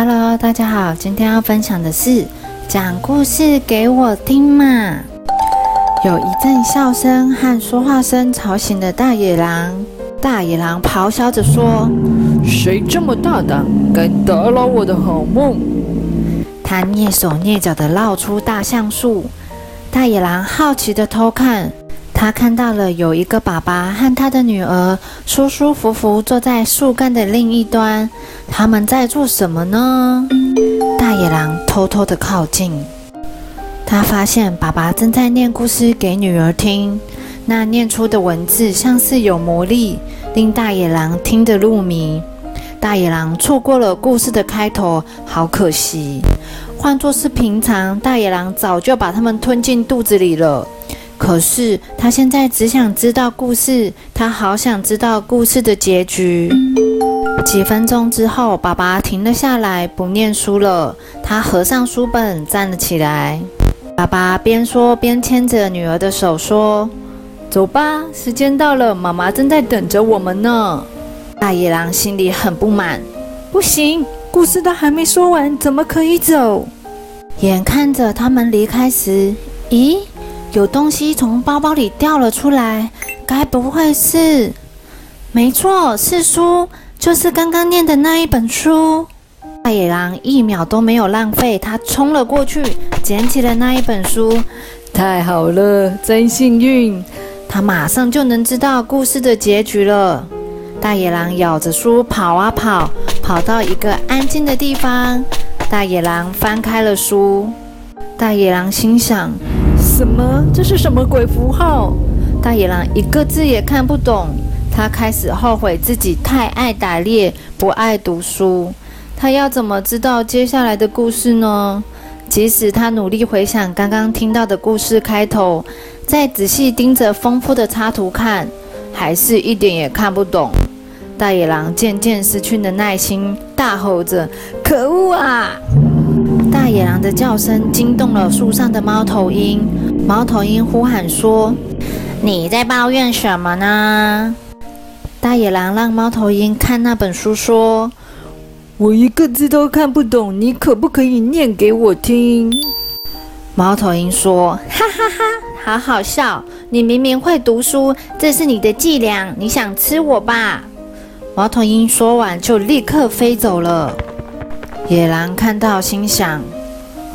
Hello，大家好，今天要分享的是讲故事给我听嘛。有一阵笑声和说话声吵醒了大野狼，大野狼咆哮着说：“谁这么大胆，敢打扰我的好梦？”他蹑手蹑脚地绕出大橡树，大野狼好奇地偷看。他看到了有一个爸爸和他的女儿舒舒服服坐在树干的另一端，他们在做什么呢？大野狼偷偷的靠近，他发现爸爸正在念故事给女儿听，那念出的文字像是有魔力，令大野狼听得入迷。大野狼错过了故事的开头，好可惜。换作是平常，大野狼早就把它们吞进肚子里了。可是他现在只想知道故事，他好想知道故事的结局。几分钟之后，爸爸停了下来，不念书了。他合上书本，站了起来。爸爸边说边牵着女儿的手说：“走吧，时间到了，妈妈正在等着我们呢。”大野狼心里很不满，不行，故事都还没说完，怎么可以走？眼看着他们离开时，咦？有东西从包包里掉了出来，该不会是？没错，是书，就是刚刚念的那一本书。大野狼一秒都没有浪费，他冲了过去，捡起了那一本书。太好了，真幸运！他马上就能知道故事的结局了。大野狼咬着书跑啊跑，跑到一个安静的地方。大野狼翻开了书，大野狼心想。什么？这是什么鬼符号？大野狼一个字也看不懂。他开始后悔自己太爱打猎，不爱读书。他要怎么知道接下来的故事呢？即使他努力回想刚刚听到的故事开头，再仔细盯着丰富的插图看，还是一点也看不懂。大野狼渐渐失去了耐心，大吼着：“可恶啊！”大野狼的叫声惊动了树上的猫头鹰。猫头鹰呼喊说：“你在抱怨什么呢？”大野狼让猫头鹰看那本书，说：“我一个字都看不懂，你可不可以念给我听？”猫头鹰说：“哈哈哈，好好笑！你明明会读书，这是你的伎俩，你想吃我吧？”猫头鹰说完就立刻飞走了。野狼看到，心想：“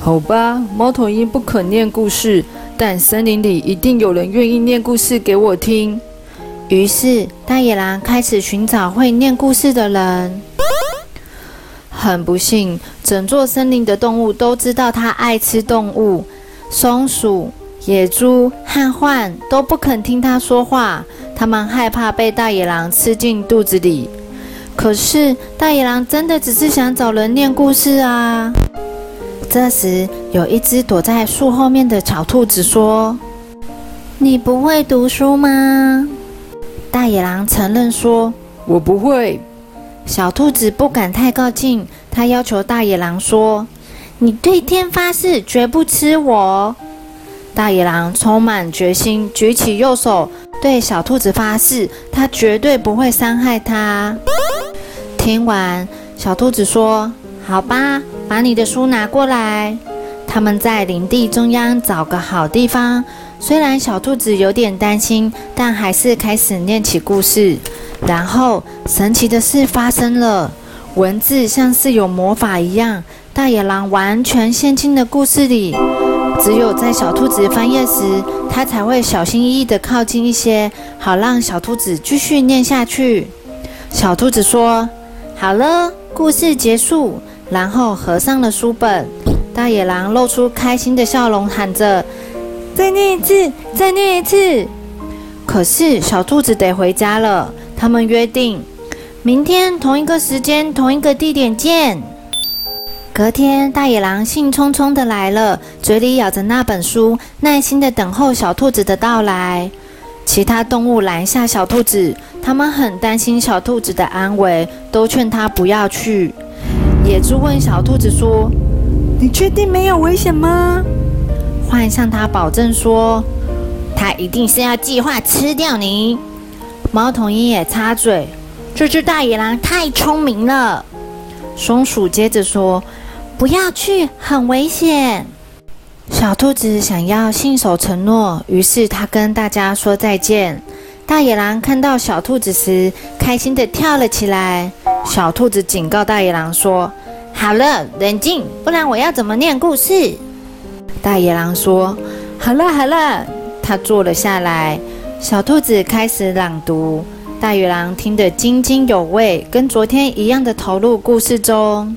好吧，猫头鹰不肯念故事，但森林里一定有人愿意念故事给我听。”于是，大野狼开始寻找会念故事的人。很不幸，整座森林的动物都知道他爱吃动物，松鼠、野猪和獾都不肯听他说话，他们害怕被大野狼吃进肚子里。可是大野狼真的只是想找人念故事啊！这时，有一只躲在树后面的小兔子说：“你不会读书吗？”大野狼承认说：“我不会。”小兔子不敢太靠近，他要求大野狼说：“你对天发誓，绝不吃我。”大野狼充满决心，举起右手对小兔子发誓，他绝对不会伤害它。听完，小兔子说：“好吧，把你的书拿过来。”他们在林地中央找个好地方。虽然小兔子有点担心，但还是开始念起故事。然后，神奇的事发生了，文字像是有魔法一样，大野狼完全陷进了故事里。只有在小兔子翻页时，它才会小心翼翼地靠近一些，好让小兔子继续念下去。小兔子说。好了，故事结束，然后合上了书本。大野狼露出开心的笑容，喊着：“再念一次，再念一次。”可是小兔子得回家了。他们约定，明天同一个时间、同一个地点见。隔天，大野狼兴冲冲的来了，嘴里咬着那本书，耐心的等候小兔子的到来。其他动物拦下小兔子，他们很担心小兔子的安危，都劝它不要去。野猪问小兔子说：“你确定没有危险吗？”獾向他保证说：“他一定是要计划吃掉你。”猫头鹰也插嘴：“这只大野狼太聪明了。”松鼠接着说：“不要去，很危险。”小兔子想要信守承诺，于是它跟大家说再见。大野狼看到小兔子时，开心地跳了起来。小兔子警告大野狼说：“好了，冷静，不然我要怎么念故事？”大野狼说：“好了，好了。”他坐了下来。小兔子开始朗读，大野狼听得津津有味，跟昨天一样的投入故事中。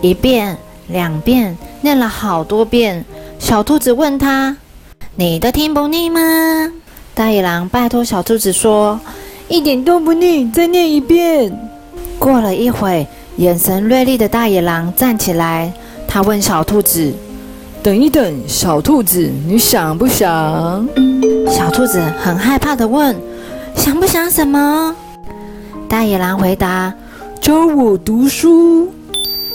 一遍，两遍，念了好多遍。小兔子问他：“你都听不腻吗？”大野狼拜托小兔子说：“一点都不腻，再念一遍。”过了一会，眼神锐利的大野狼站起来，他问小兔子：“等一等，小兔子，你想不想？”小兔子很害怕的问：“想不想什么？”大野狼回答：“教我读书。”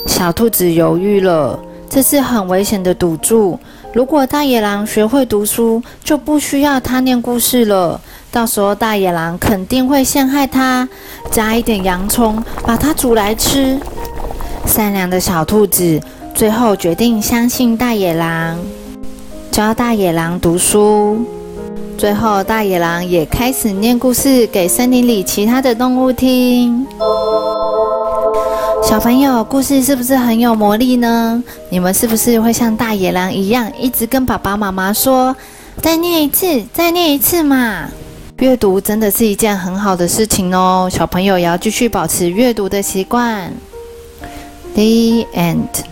小兔子犹豫了，这是很危险的赌注。如果大野狼学会读书，就不需要他念故事了。到时候大野狼肯定会陷害他，加一点洋葱，把它煮来吃。善良的小兔子最后决定相信大野狼，教大野狼读书。最后，大野狼也开始念故事给森林里其他的动物听。小朋友，故事是不是很有魔力呢？你们是不是会像大野狼一样，一直跟爸爸妈妈说：“再念一次，再念一次嘛！”阅读真的是一件很好的事情哦，小朋友也要继续保持阅读的习惯。The end.